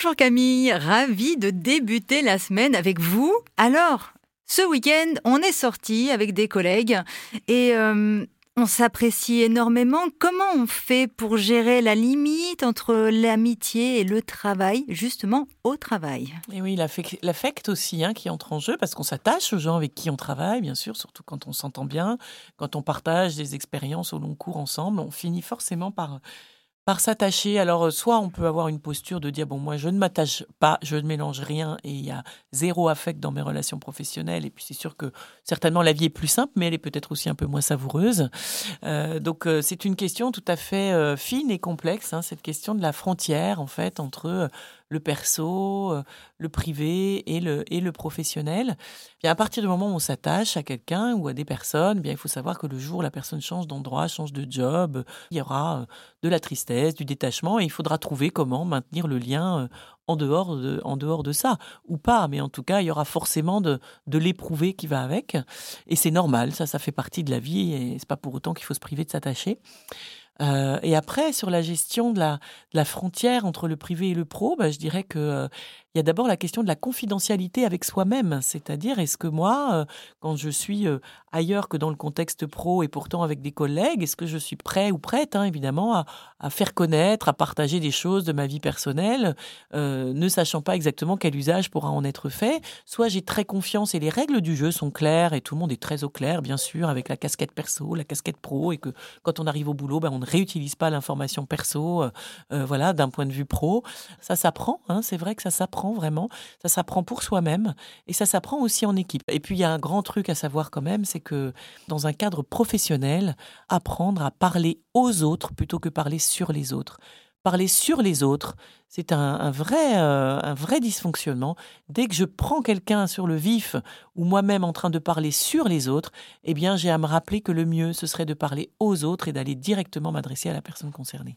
Bonjour Camille, ravie de débuter la semaine avec vous. Alors, ce week-end, on est sorti avec des collègues et euh, on s'apprécie énormément. Comment on fait pour gérer la limite entre l'amitié et le travail, justement au travail? Et oui, l'affect aussi hein, qui entre en jeu, parce qu'on s'attache aux gens avec qui on travaille, bien sûr, surtout quand on s'entend bien, quand on partage des expériences au long cours ensemble, on finit forcément par par s'attacher. Alors, euh, soit on peut avoir une posture de dire bon, moi, je ne m'attache pas, je ne mélange rien et il y a zéro affect dans mes relations professionnelles. Et puis, c'est sûr que certainement la vie est plus simple, mais elle est peut-être aussi un peu moins savoureuse. Euh, donc, euh, c'est une question tout à fait fine et complexe, hein, cette question de la frontière, en fait, entre le perso, euh, le privé et le, et le professionnel. Bien, à partir du moment où on s'attache à quelqu'un ou à des personnes, bien, il faut savoir que le jour où la personne change d'endroit, change de job, il y aura euh, de la tristesse, du détachement, et il faudra trouver comment maintenir le lien euh, en dehors de, en dehors de ça, ou pas, mais en tout cas, il y aura forcément de, de l'éprouver qui va avec, et c'est normal, ça, ça fait partie de la vie, et c'est pas pour autant qu'il faut se priver de s'attacher. Euh, et après, sur la gestion de la, de la, frontière entre le privé et le pro, bah, je dirais que euh, il y a d'abord la question de la confidentialité avec soi-même, c'est-à-dire est-ce que moi, euh, quand je suis euh, ailleurs que dans le contexte pro et pourtant avec des collègues, est-ce que je suis prêt ou prête, hein, évidemment, à, faire connaître, à partager des choses de ma vie personnelle, euh, ne sachant pas exactement quel usage pourra en être fait. Soit j'ai très confiance et les règles du jeu sont claires et tout le monde est très au clair, bien sûr, avec la casquette perso, la casquette pro, et que quand on arrive au boulot, ben, on ne réutilise pas l'information perso, voilà, d'un point de vue pro. Ça s'apprend, hein, c'est vrai que ça s'apprend vraiment. Ça s'apprend pour soi-même et ça s'apprend aussi en équipe. Et puis il y a un grand truc à savoir quand même, c'est que dans un cadre professionnel, apprendre à parler aux autres plutôt que parler sur les autres parler sur les autres, c'est un, vrai, euh, un vrai dysfonctionnement. Dès que je prends quelqu'un sur le vif ou moi-même en train de parler sur les autres, eh bien, j'ai à me rappeler que le mieux, ce serait de parler aux autres et d'aller directement m'adresser à la personne concernée.